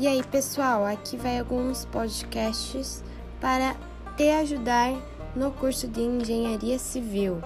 E aí, pessoal, aqui vai alguns podcasts para te ajudar no curso de Engenharia Civil.